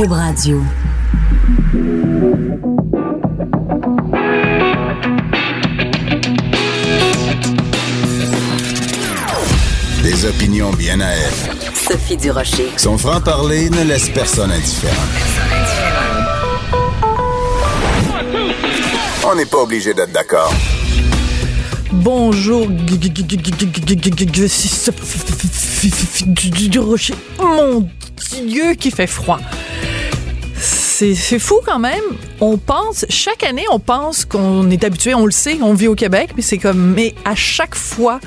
Cube Radio. Des opinions bien à elle. Sophie Durocher. Son franc-parler ne laisse personne indifférent. On n'est pas obligé d'être d'accord. Bonjour, du rocher. Mon Dieu, qui fait froid. C'est fou quand même. On pense, chaque année, on pense qu'on est habitué, on le sait, on vit au Québec, mais c'est comme, mais à chaque fois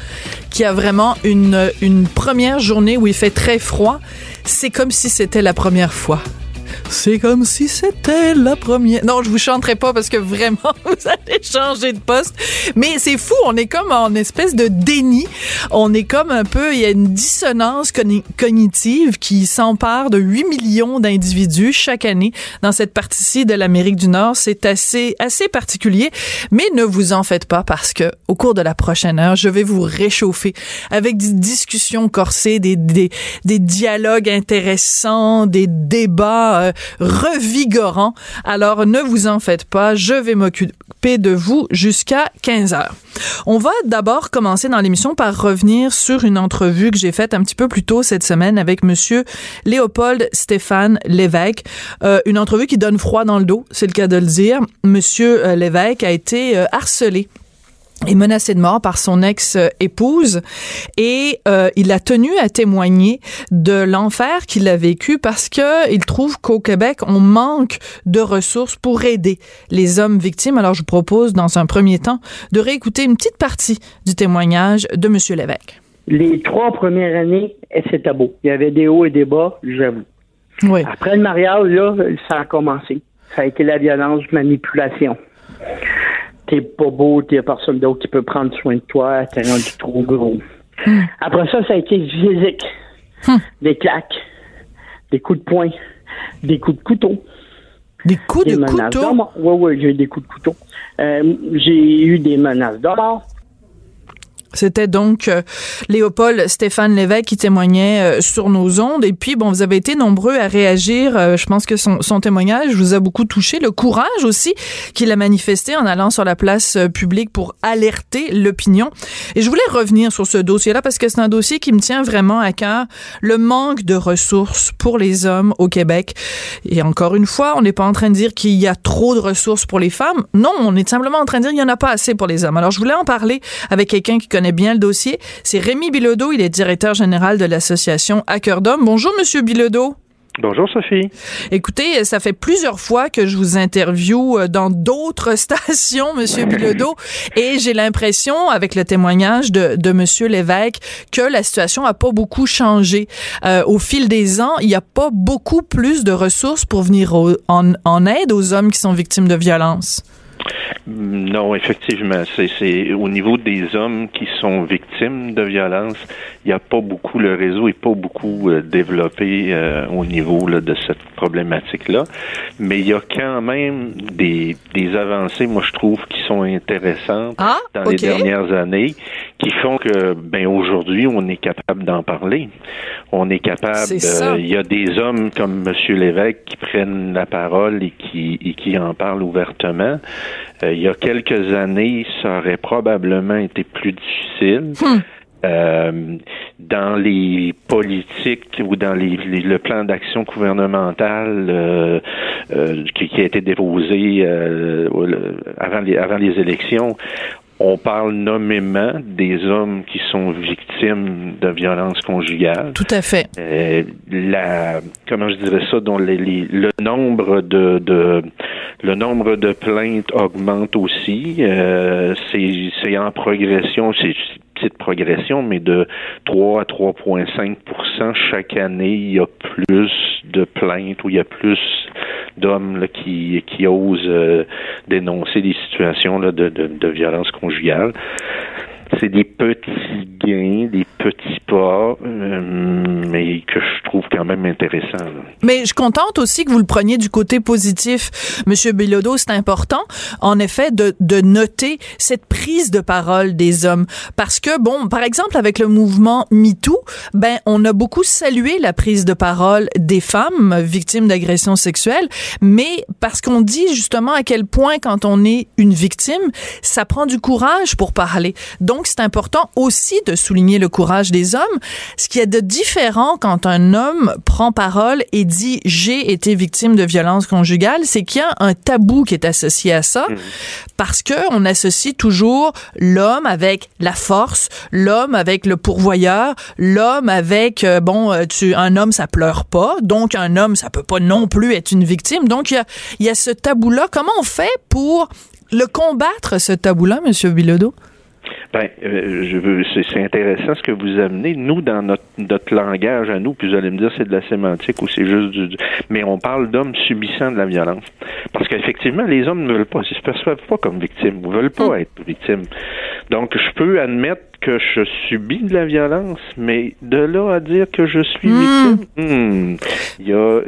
qu'il y a vraiment une, une première journée où il fait très froid, c'est comme si c'était la première fois. C'est comme si c'était la première. Non, je vous chanterai pas parce que vraiment, vous allez changer de poste. Mais c'est fou, on est comme en espèce de déni. On est comme un peu, il y a une dissonance cognitive qui s'empare de 8 millions d'individus chaque année dans cette partie-ci de l'Amérique du Nord. C'est assez, assez particulier. Mais ne vous en faites pas parce que au cours de la prochaine heure, je vais vous réchauffer avec des discussions corsées, des, des, des dialogues intéressants, des débats euh, revigorant. Alors ne vous en faites pas, je vais m'occuper de vous jusqu'à 15 heures. On va d'abord commencer dans l'émission par revenir sur une entrevue que j'ai faite un petit peu plus tôt cette semaine avec monsieur Léopold Stéphane Lévesque. Euh, une entrevue qui donne froid dans le dos, c'est le cas de le dire. Monsieur euh, Lévesque a été euh, harcelé est menacé de mort par son ex-épouse et euh, il a tenu à témoigner de l'enfer qu'il a vécu parce que il trouve qu'au Québec on manque de ressources pour aider les hommes victimes. Alors je vous propose dans un premier temps de réécouter une petite partie du témoignage de Monsieur Lévesque. Les trois premières années, c'était beau. Il y avait des hauts et des bas, j'avoue. Oui. Après le mariage, là, ça a commencé. Ça a été la violence, manipulation t'es pas beau, t'es personne d'autre qui peut prendre soin de toi, t'es rendu trop gros. Hmm. Après ça, ça a été physique. Hmm. Des claques, des coups de poing, des coups de couteau. Des coups de couteau? Oui, oui, j'ai eu des coups de couteau. Euh, j'ai eu des menaces de mort. C'était donc euh, Léopold Stéphane Lévesque qui témoignait euh, sur nos ondes. Et puis, bon, vous avez été nombreux à réagir. Euh, je pense que son, témoignage vous a beaucoup touché. Le courage aussi qu'il a manifesté en allant sur la place publique pour alerter l'opinion. Et je voulais revenir sur ce dossier-là parce que c'est un dossier qui me tient vraiment à cœur. Le manque de ressources pour les hommes au Québec. Et encore une fois, on n'est pas en train de dire qu'il y a trop de ressources pour les femmes. Non, on est simplement en train de dire qu'il n'y en a pas assez pour les hommes. Alors, je voulais en parler avec quelqu'un qui connaît bien le dossier. C'est Rémi Bilodeau, il est directeur général de l'association Hacker d'Hommes. Bonjour, Monsieur Bilodeau. Bonjour Sophie. Écoutez, ça fait plusieurs fois que je vous interviewe euh, dans d'autres stations, Monsieur Bilodeau, et j'ai l'impression, avec le témoignage de, de Monsieur Lévesque, que la situation a pas beaucoup changé. Euh, au fil des ans, il n'y a pas beaucoup plus de ressources pour venir en, en aide aux hommes qui sont victimes de violences. Non, effectivement. C'est au niveau des hommes qui sont victimes de violences, il n'y a pas beaucoup, le réseau n'est pas beaucoup euh, développé euh, au niveau de cette problématique-là. Mais il y a quand même des, des avancées, moi je trouve, qui sont intéressantes ah, dans les dernières années, qui font que ben aujourd'hui, on est capable d'en parler. On est capable. Euh, il y a des hommes comme M. Lévesque qui prennent la parole et qui, et qui en parlent ouvertement. Il y a quelques années, ça aurait probablement été plus difficile. Hmm. Euh, dans les politiques ou dans les, le plan d'action gouvernemental euh, euh, qui, qui, a été déposé avant, les, avant les élections, on parle nommément des hommes qui sont victimes de violences conjugales. Tout à fait. Euh, la, comment je dirais ça, dont les, le nombre de, de, le nombre de plaintes augmente aussi. Euh, c'est en progression. C'est petite progression, mais de 3 à 3,5% chaque année, il y a plus de plaintes ou il y a plus d'hommes qui, qui osent euh, dénoncer des situations là, de, de, de violence conjugale. C'est des petits gains, des petits pas, euh, mais que je trouve quand même intéressants. Mais je contente aussi que vous le preniez du côté positif, Monsieur Bilodeau. C'est important, en effet, de, de noter cette prise de parole des hommes. Parce que, bon, par exemple, avec le mouvement MeToo, ben, on a beaucoup salué la prise de parole des femmes victimes d'agressions sexuelles, mais parce qu'on dit justement à quel point, quand on est une victime, ça prend du courage pour parler. C'est important aussi de souligner le courage des hommes. Ce qui est de différent quand un homme prend parole et dit j'ai été victime de violence conjugale, c'est qu'il y a un tabou qui est associé à ça mmh. parce que on associe toujours l'homme avec la force, l'homme avec le pourvoyeur, l'homme avec euh, bon euh, tu un homme ça pleure pas, donc un homme ça peut pas non plus être une victime. Donc il y a, y a ce tabou là. Comment on fait pour le combattre ce tabou là, monsieur Bilodeau? Ben, euh, je veux, c'est intéressant ce que vous amenez. Nous, dans notre, notre langage à nous, puis vous allez me dire c'est de la sémantique ou c'est juste du, mais on parle d'hommes subissant de la violence. Parce qu'effectivement, les hommes ne veulent pas, ils se perçoivent pas comme victimes, ne veulent pas mm. être victimes. Donc, je peux admettre que je subis de la violence, mais de là à dire que je suis hmm. victime, hmm. il y a,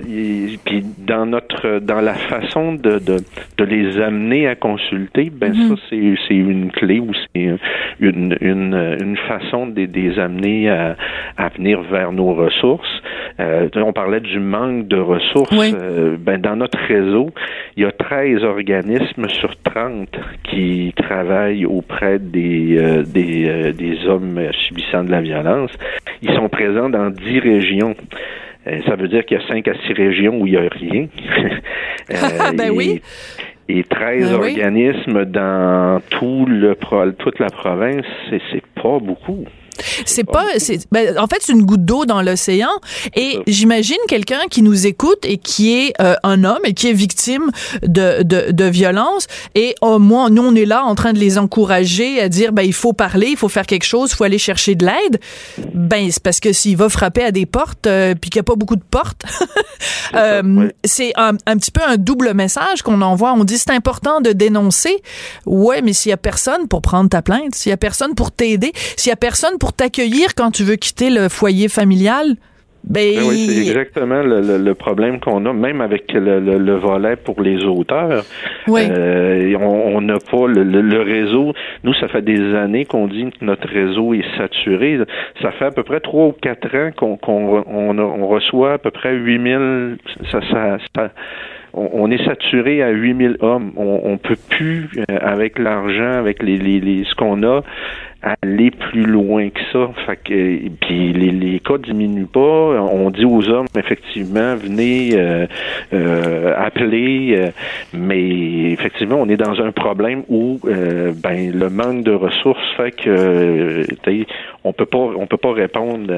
puis dans notre, dans la façon de, de, de les amener à consulter, ben hmm. ça c'est, c'est une clé ou c'est une, une, une façon de, les amener à, à venir vers nos ressources. Euh, on parlait du manque de ressources. Euh, ben dans notre réseau, il y a 13 organismes sur 30 qui travaillent auprès des, euh, des, des hommes subissant de la violence. Ils sont présents dans dix régions. Ça veut dire qu'il y a cinq à six régions où il n'y a rien. euh, ben oui. Et 13 ben organismes dans tout le, toute la province, c'est pas beaucoup. C'est pas, c'est, ben, en fait, c'est une goutte d'eau dans l'océan. Et j'imagine quelqu'un qui nous écoute et qui est euh, un homme et qui est victime de, de, de violence. Et oh, moi, nous, on est là en train de les encourager à dire, ben, il faut parler, il faut faire quelque chose, il faut aller chercher de l'aide. Ben, c'est parce que s'il va frapper à des portes, euh, puis qu'il n'y a pas beaucoup de portes, euh, c'est un, un, petit peu un double message qu'on envoie. On dit, c'est important de dénoncer. Ouais, mais s'il y a personne pour prendre ta plainte, s'il y a personne pour t'aider, s'il y a personne pour pour t'accueillir quand tu veux quitter le foyer familial? Ben, ben... oui, c'est exactement le, problème qu'on a, même avec le, volet pour les auteurs. Oui. Euh, on n'a pas le, réseau. Nous, ça fait des années qu'on dit que notre réseau est saturé. Ça fait à peu près trois ou quatre ans qu'on on, reçoit à peu près 8000. Ça, ça, ça on, est saturé à 8000 hommes. On, on peut plus, euh, avec l'argent, avec les, les, les ce qu'on a, aller plus loin que ça. Fait que puis les, les cas diminuent pas. On dit aux hommes effectivement venez euh, euh, appeler, euh, mais effectivement on est dans un problème où ben le manque de ressources fait que on peut pas on peut pas répondre.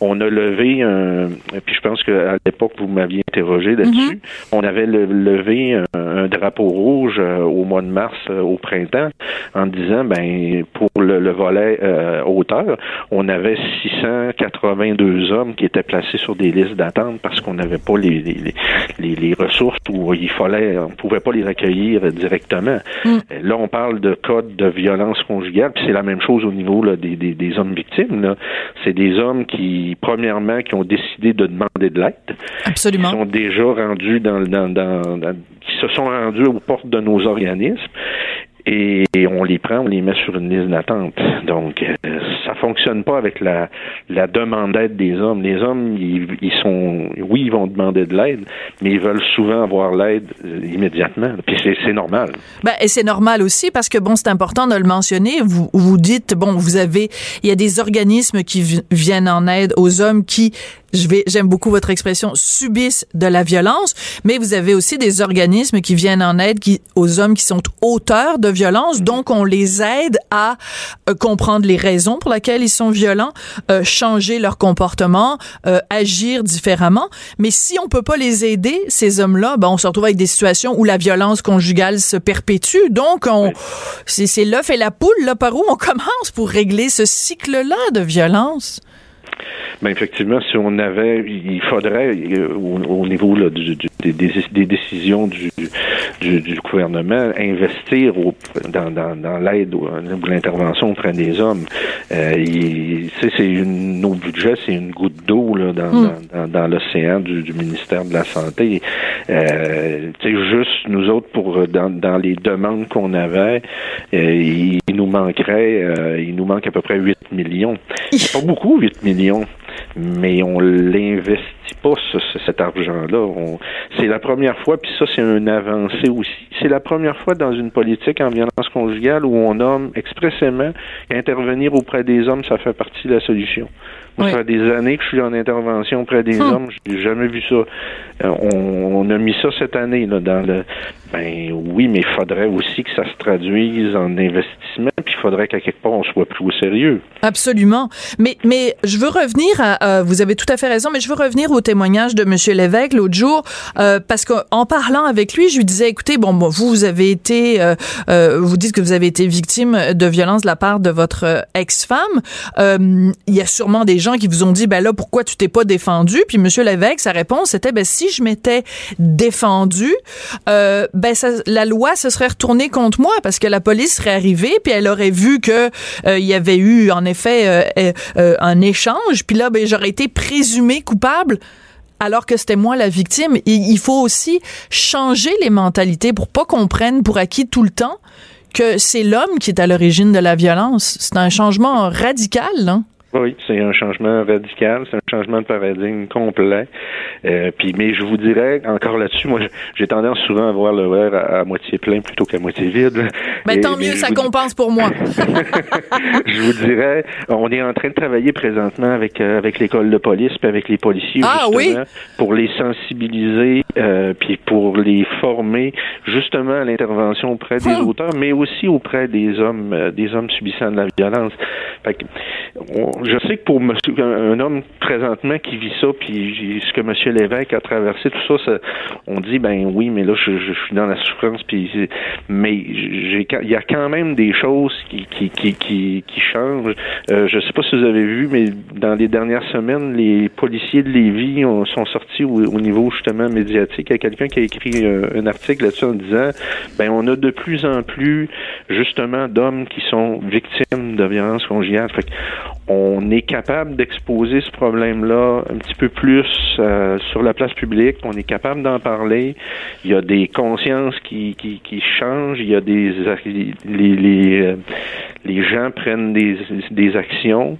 on a levé un puis je pense qu'à l'époque vous m'aviez interrogé là-dessus. Mm-hmm. On avait levé un, drapeau rouge au mois de mars au printemps en disant ben pour le, le volet euh, hauteur, on avait 682 hommes qui étaient placés sur des listes d'attente parce qu'on n'avait pas les, les, les, ressources où il fallait, on pouvait pas les accueillir directement. Mm. Là, on parle de cas de violence conjugale, puis c'est la même chose au niveau là, des, des, des, hommes victimes. C'est des hommes qui, premièrement, qui ont décidé de demander de l'aide. Absolument. Qui sont déjà rendus dans, dans, dans, dans qui se sont rendus aux portes de nos organismes et, on les prend, on les met sur une liste d'attente. Donc, euh, ça fonctionne pas avec la, la demande d'aide des hommes. Les hommes, ils, ils, sont, oui, ils vont demander de l'aide, mais ils veulent souvent avoir l'aide euh, immédiatement. Puis c'est normal. Ben, et c'est normal aussi parce que bon, c'est important de le mentionner. Vous vous dites bon, vous avez, il y a des organismes qui viennent en aide aux hommes qui je vais, j'aime beaucoup votre expression, subissent de la violence, mais vous avez aussi des organismes qui viennent en aide qui, aux hommes qui sont auteurs de violence, donc on les aide à euh, comprendre les raisons pour lesquelles ils sont violents, euh, changer leur comportement, euh, agir différemment. Mais si on peut pas les aider, ces hommes-là, ben on se retrouve avec des situations où la violence conjugale se perpétue. Donc on, c'est, c'est l'œuf et la poule là par où on commence pour régler ce cycle-là de violence. Ben effectivement, si on avait, il faudrait euh, au, niveau là, du, des, des, décisions du, gouvernement, investir au, dans, dans, dans l'aide ou, l'intervention auprès des hommes. Euh, c'est une, nos budgets, c'est une goutte d'eau là, dans, hmm. dans, dans, l'océan du, ministère de la Santé. Euh, juste nous autres, pour dans, dans les demandes qu'on avait, euh, il, nous manquerait, euh, il nous manque à peu près 8 millions. C'est pas beaucoup, 8 millions mais on l'investit pas cet argent-là. C'est la première fois, puis ça c'est un avancé aussi. C'est la première fois dans une politique en violence conjugale où on nomme expressément qu'intervenir auprès des hommes, ça fait partie de la solution. Moi, ça fait des années que je suis en intervention auprès des hum. hommes. J'ai jamais vu ça. Euh, on, a mis ça cette année là, dans le. Ben oui, mais il faudrait aussi que ça se traduise en investissement, faudrait qu'à quelque part on soit plus au sérieux. Absolument. Mais mais je veux revenir à. vous avez tout à fait raison, mais je veux revenir au témoignage de Monsieur l'évêque l'autre jour, euh, parce qu'en parlant avec lui, je lui disais, écoutez, bon, vous vous avez été, euh, euh, vous dites que vous avez été victime de violence de la part de votre ex-femme. Il y a sûrement des gens qui vous ont dit, ben là, pourquoi tu t'es pas défendu? Puis Monsieur l'évêque, sa réponse était, ben si je m'étais défendu, euh, ben la loi se serait retournée contre moi parce que la police serait arrivée puis elle aurait vu que euh, il y avait eu en effet euh, un échange. Puis là, ben j'aurais été présumé coupable alors que c'était moi la victime. il faut aussi changer les mentalités pour pas qu'on prenne pour acquis tout le temps que c'est l'homme qui est à l'origine de la violence. C'est un changement radical. Hein? Oui, c'est un changement radical, c'est un changement de paradigme complet. Euh, puis, mais je vous dirais encore là-dessus, moi, j'ai tendance souvent à voir le verre à, moitié plein plutôt qu'à moitié vide. Mais tant mieux, ça compense pour moi. je vous dirais, on est en train de travailler présentement avec euh, avec l'école de police puis avec les policiers ah, oui? pour les sensibiliser euh, puis pour les former justement à l'intervention auprès des hum. auteurs, mais aussi auprès des hommes des hommes subissant de la violence. Fait que, je sais que pour monsieur, un, homme présentement qui vit ça, puis ce que monsieur l'évêque a traversé, tout ça, on dit ben oui, mais là je, suis dans la souffrance, puis mais il y a quand même des choses qui qui qui qui, changent. Euh, je sais pas si vous avez vu, mais dans les dernières semaines, les policiers de Lévis sont sortis au, niveau justement médiatique. Il y a quelqu'un qui a écrit euh, un, article là-dessus en disant ben on a de plus en plus justement d'hommes qui sont victimes de violences conjugales. On est capable d'exposer ce problème-là un petit peu plus euh, sur la place publique, on est capable d'en parler. Il y a des consciences qui, qui, qui changent, il y a des les, les, euh, les gens prennent des, des actions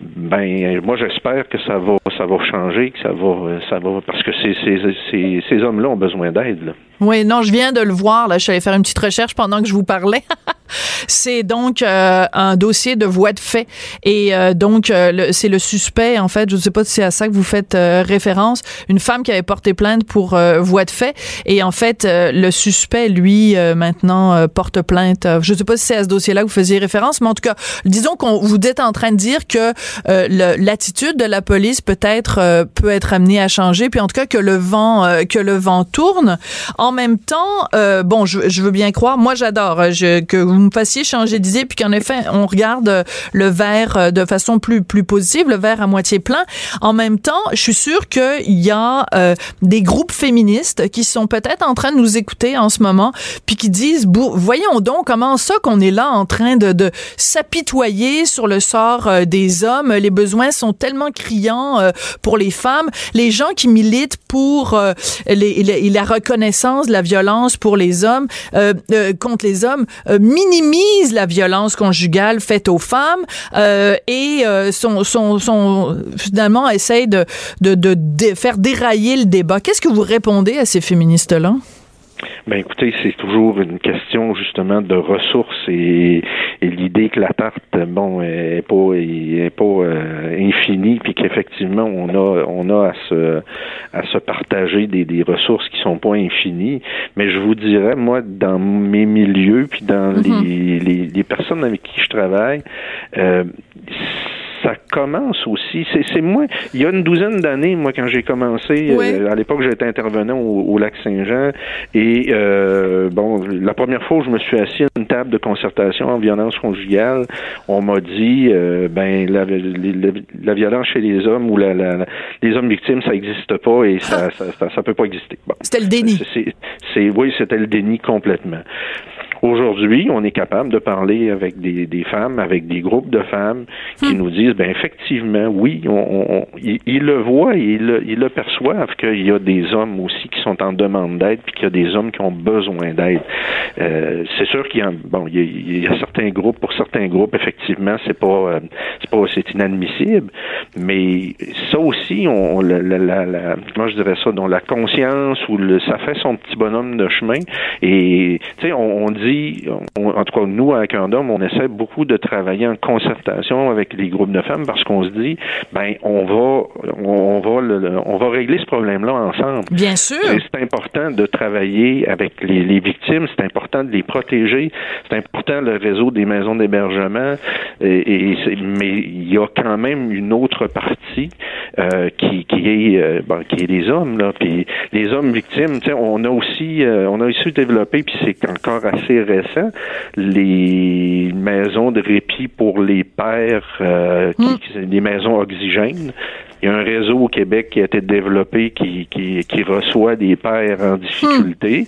ben moi j'espère que ça va ça va changer, que ça va ça va parce que ces ces, ces, ces hommes-là ont besoin d'aide. Oui, non, je viens de le voir là, je suis allée faire une petite recherche pendant que je vous parlais. c'est donc euh, un dossier de voie de fait et euh, donc euh, c'est le suspect en fait, je ne sais pas si c'est à ça que vous faites référence, une femme qui avait porté plainte pour voie de fait et en fait le suspect lui maintenant porte plainte. Je ne sais pas si c'est à ce dossier-là que vous faisiez référence, mais en tout cas, disons qu'on vous êtes en train de dire que euh, l'attitude de la police peut-être euh, peut être amenée à changer, puis en tout cas que le vent euh, que le vent tourne. En même temps, bon, je, je, veux bien croire. Moi, j'adore que vous me fassiez changer d'idée, puis qu'en effet, on regarde le verre de façon plus plus positive, le verre à moitié plein. En même temps, je suis sûre qu'il y a des groupes féministes qui sont peut-être en train de nous écouter en ce moment, puis qui disent, voyons donc comment ça qu'on est là en train de, de s'apitoyer sur le sort des hommes les besoins sont tellement criants euh, pour les femmes. Les gens qui militent pour euh, la reconnaissance de la violence pour les hommes, euh, contre les hommes, minimisent la violence conjugale faite aux femmes et sont, finalement essayent de faire dérailler le débat. Qu'est-ce que vous répondez à ces féministes-là? Ben écoutez, c'est toujours une question justement de ressources et, l'idée que la tarte, bon, est pas est pas euh, infinie, puis qu'effectivement on a on a à se à se partager des, des ressources qui sont pas infinies. Mais je vous dirais, moi, dans mes milieux, puis dans mm-hmm. les, les, les personnes avec qui je travaille, euh, ça commence aussi. C'est moi. Il y a une douzaine d'années, moi, quand j'ai commencé, euh, à l'époque, j'étais intervenant au, lac Saint-Jean, et euh, bon, la première fois où je me suis assis à une table de concertation en violence conjugale, on m'a dit, euh, ben, la, la, violence chez les hommes ou la, les hommes victimes, ça n'existe pas et ça, ça, ça, ça, peut pas exister. C'était le déni. C'est, oui, c'était le déni complètement. Aujourd'hui, on est capable de parler avec des, des, femmes, avec des groupes de femmes qui hmm. nous disent, ben effectivement, oui, on, ils, le voient ils le, ils le perçoivent qu'il y a des hommes aussi qui sont en demande d'aide, puis qu'il y a des hommes qui ont besoin d'aide. Euh, c'est sûr qu'il y a bon, il y a, certains groupes, pour certains groupes, effectivement, c'est pas, euh, c'est pas, c'est inadmissible, mais ça aussi, on, la, la, la, comment je dirais ça, dont la conscience ou le, ça fait son petit bonhomme de chemin et tu sais, on, on dit en tout cas, nous, un homme, on essaie beaucoup de travailler en concertation avec les groupes de femmes parce qu'on se dit, ben, on va, on va, on va régler ce problème-là ensemble. Bien sûr. C'est important de travailler avec les, victimes, c'est important de les protéger, c'est important le réseau des maisons d'hébergement, et, mais il y a quand même une autre partie euh, qui, qui est, euh, bon, qui est les hommes là, puis les hommes victimes, on a aussi, euh, on a aussi développé, puis c'est encore assez récent, les maisons de répit pour les pères, euh, les maisons oxygènes. Il y a un réseau au Québec qui a été développé qui, qui, qui reçoit des pères en difficulté.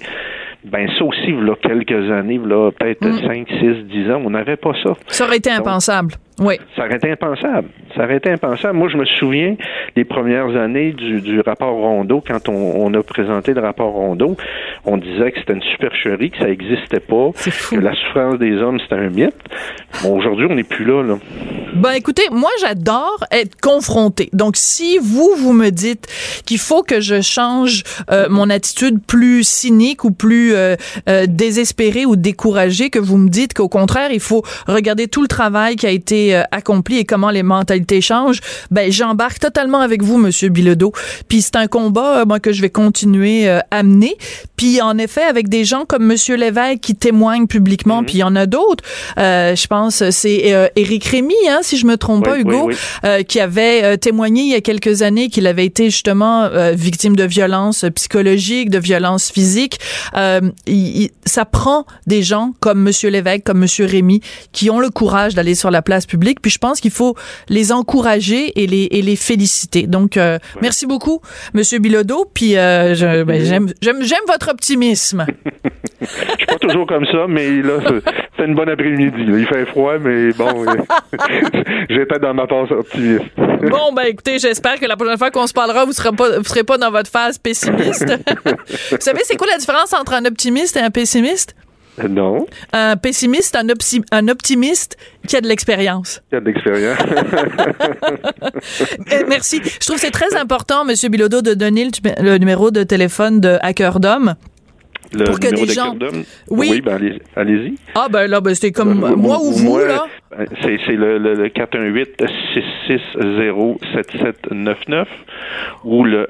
Ben ça aussi, il y a quelques années, il y a peut-être 5, 6, 10 ans, on n'avait pas ça. Ça aurait été impensable. Oui. Ça aurait été impensable. Ça aurait été impensable. Moi, je me souviens des premières années du, du rapport Rondeau, quand on, on, a présenté le rapport Rondeau, on disait que c'était une supercherie, que ça n'existait pas, que la souffrance des hommes, c'était un mythe. Bon, aujourd'hui, on n'est plus là, là. Ben, écoutez, moi, j'adore être confronté. Donc, si vous, vous me dites qu'il faut que je change euh, mon attitude plus cynique ou plus euh, euh, désespérée ou découragée, que vous me dites qu'au contraire, il faut regarder tout le travail qui a été euh, accompli et comment les mentalités changent, ben j'embarque totalement avec vous, Monsieur Bilodeau. Puis c'est un combat, euh, moi, que je vais continuer euh, à mener. Puis en effet, avec des gens comme Monsieur Lévesque qui témoignent publiquement, mhm. puis il y en a d'autres. je pense c'est Éric Rémy, hein, si je me trompe pas, Hugo, qui avait témoigné il y a quelques années qu'il avait été justement victime de violences psychologiques, de violences physiques. ça prend des gens comme Monsieur Lévesque, comme Monsieur Rémy, qui ont le courage d'aller sur la place publique puis je pense qu'il faut les encourager et les, et les féliciter. Donc, euh, merci beaucoup, Monsieur Bilodeau. Puis euh, ben, j'aime, j'aime, j'aime votre optimisme. je suis pas toujours comme ça, mais là, c'est une bonne après-midi. Il fait froid, mais bon, j'étais dans ma phase optimiste. bon, ben écoutez, j'espère que la prochaine fois qu'on se parlera, vous serez pas, vous serez pas dans votre phase pessimiste. vous savez, c'est quoi la différence entre un optimiste et un pessimiste? Non. Un pessimiste, un, un optimiste qui a de l'expérience. Qui a de l'expérience. Eh, merci. Je trouve que c'est très important, M. Bilodeau, de donner le, numéro de téléphone de Hackerdom. Le pour que des gens. Oui, oui ben allez-y. ah ben là, ben, c'était comme euh, moi ou vous, là. C'est le, le, le 418-660-7799 ou le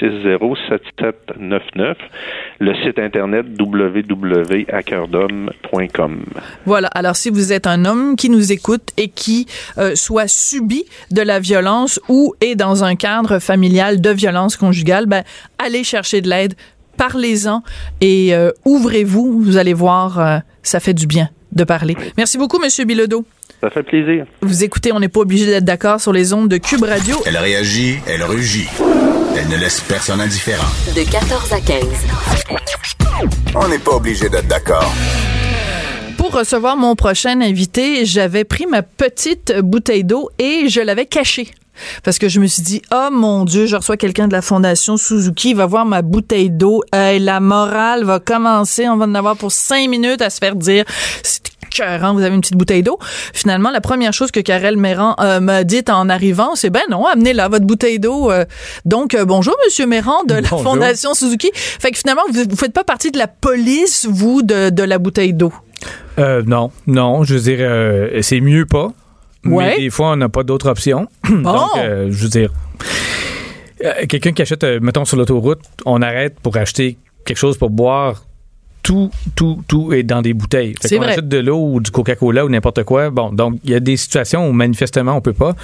1-877-660-7799. Le site internet www.hackerdom.com. Voilà. Alors, si vous êtes un homme qui nous écoute et qui euh, soit subi de la violence ou est dans un cadre familial de violence conjugale, ben, allez chercher de l'aide parlez-en et euh, ouvrez-vous. Vous allez voir, euh, ça fait du bien de parler. Merci beaucoup, Monsieur Bilodeau. Ça fait plaisir. Vous écoutez, on n'est pas obligé d'être d'accord sur les ondes de Cube Radio. Elle réagit, elle rugit. Elle ne laisse personne indifférent. De 14 à 15. On n'est pas obligé d'être d'accord. Pour recevoir mon prochain invité, j'avais pris ma petite bouteille d'eau et je l'avais cachée parce que je me suis dit, oh mon Dieu, je reçois quelqu'un de la Fondation Suzuki, il va voir ma bouteille d'eau, et la morale va commencer, on va en avoir pour cinq minutes à se faire dire, cœurant, vous avez une petite bouteille d'eau. Finalement, la première chose que Karel Méran euh, m'a dit en arrivant, c'est ben non, amenez-la votre bouteille d'eau. Euh. donc euh, bonjour Monsieur Méran de la Fondation Suzuki. Fait que finalement, vous, vous faites pas partie de la police, vous, de, de la bouteille d'eau? non, non, je veux dire, c'est mieux pas. Mais des fois, on n'a pas d'autre option. Donc, euh, je veux dire, euh, quelqu'un qui achète, euh, mettons, sur l'autoroute, on arrête pour acheter quelque chose pour boire tout, tout, tout est dans des bouteilles. C'est vrai. achète de l'eau ou du Coca-Cola ou n'importe quoi. Bon, donc il y a des situations où manifestement on peut pas.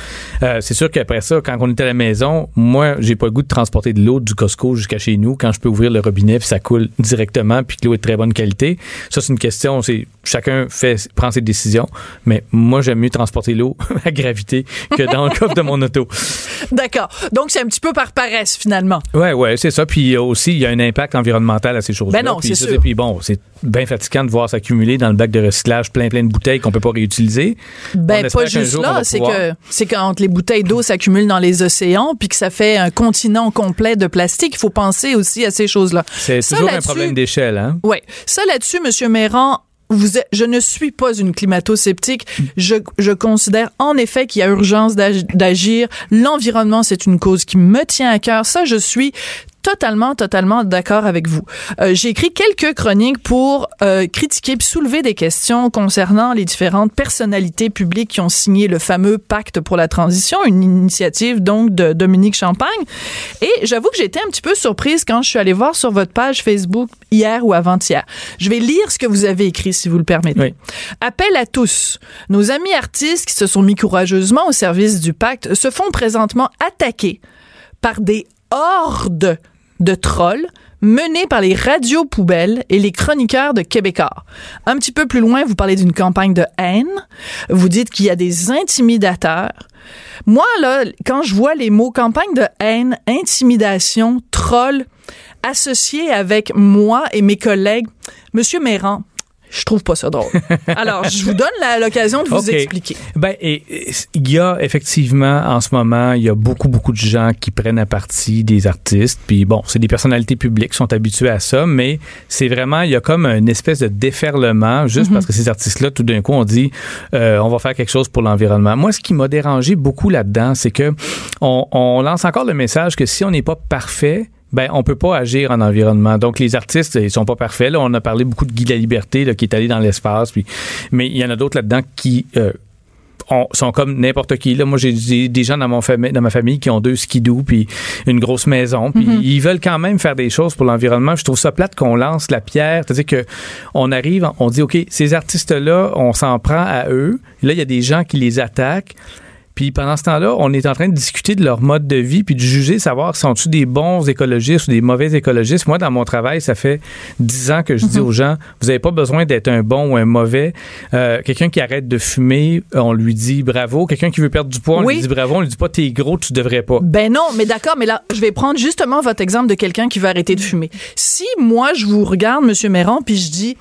Euh, c'est sûr qu'après ça, quand on est à la maison, moi, j'ai pas le goût de transporter de l'eau du Costco jusqu'à chez nous quand je peux ouvrir le robinet puis ça coule directement puis que l'eau est de très bonne qualité. Ça, c'est une question. C'est chacun fait prend ses décisions, mais moi, j'aime mieux transporter l'eau à gravité que dans le coffre de mon auto. D'accord. Donc c'est un petit peu par paresse finalement. Ouais, ouais, c'est ça. Puis aussi, il y a un impact environnemental à ces choses-là. Ben non, Puis c'est ça, sûr. Puis bon, c'est bien fatigant de voir s'accumuler dans le bac de recyclage plein plein de bouteilles qu'on peut pas réutiliser. Ben pas juste jour, là, c'est pouvoir- que c'est quand les bouteilles d'eau s'accumulent dans les océans puis que ça fait un continent complet de plastique, il faut penser aussi à ces choses-là. C'est Ça, toujours un problème d'échelle, hein? Ouais, ça là-dessus monsieur Méran je ne suis pas une climato-sceptique. Je, je considère en effet qu'il y a urgence d'ag- d'agir. L'environnement, c'est une cause qui me tient à cœur. Ça, je suis totalement, totalement d'accord avec vous. Euh, J'ai écrit quelques chroniques pour euh, critiquer puis soulever des questions concernant les différentes personnalités publiques qui ont signé le fameux pacte pour la transition, une initiative donc de Dominique Champagne. Et j'avoue que été un petit peu surprise quand je suis allée voir sur votre page Facebook hier ou avant-hier. Je vais lire ce que vous avez écrit, si vous le permettez. Oui. Appel à tous. Nos amis artistes qui se sont mis courageusement au service du pacte se font présentement attaquer par des hordes de trolls menés par les radios poubelles et les chroniqueurs de Québécois. Un petit peu plus loin, vous parlez d'une campagne de haine. Vous dites qu'il y a des intimidateurs. Moi, là, quand je vois les mots campagne de haine, intimidation, troll, associés avec moi et mes collègues, Monsieur Méran, je trouve pas ça drôle. Alors, je vous donne l'occasion de vous expliquer. Ben, il y a effectivement, en ce moment, il y a beaucoup, beaucoup de gens qui prennent à partie des artistes. Puis bon, c'est des personnalités publiques qui sont habitués à ça, mais c'est vraiment, il y a comme une espèce de déferlement, juste parce que ces artistes-là, tout d'un coup, on dit, euh, on va faire quelque chose pour l'environnement. Moi, ce qui m'a dérangé beaucoup là-dedans, c'est que on, on lance encore le message que si on n'est pas parfait, ben on peut pas agir en environnement. Donc les artistes ils sont pas parfaits. Là, on a parlé beaucoup de Guy la Liberté là, qui est allé dans l'espace, puis mais il y en a d'autres là-dedans qui euh, ont- sont comme n'importe qui. Là, moi, j'ai des, gens dans, mon famille, dans ma famille qui ont deux skidoo puis une grosse maison. Puis ils veulent quand même faire des choses pour l'environnement. Je trouve ça plate qu'on lance la pierre. C'est-à-dire que on arrive, on dit, OK, ces artistes-là, on s'en prend à eux. Là, il y a des gens qui les attaquent. Puis pendant ce temps-là, on est en train de discuter de leur mode de vie puis de juger, savoir si sont-ils des bons écologistes ou des mauvais écologistes. Moi, dans mon travail, ça fait dix ans que je Mhm. dis aux gens, vous n'avez pas besoin d'être un bon ou un mauvais. Euh, Quelqu'un qui arrête de fumer, on lui dit bravo. Quelqu'un qui veut perdre du poids, on Oui. lui dit bravo. On lui dit pas t'es gros, tu devrais pas. Ben non, mais d'accord, mais là, je vais prendre justement votre exemple de quelqu'un qui veut arrêter de fumer. Si moi, je vous regarde, Monsieur Méran, puis je dis,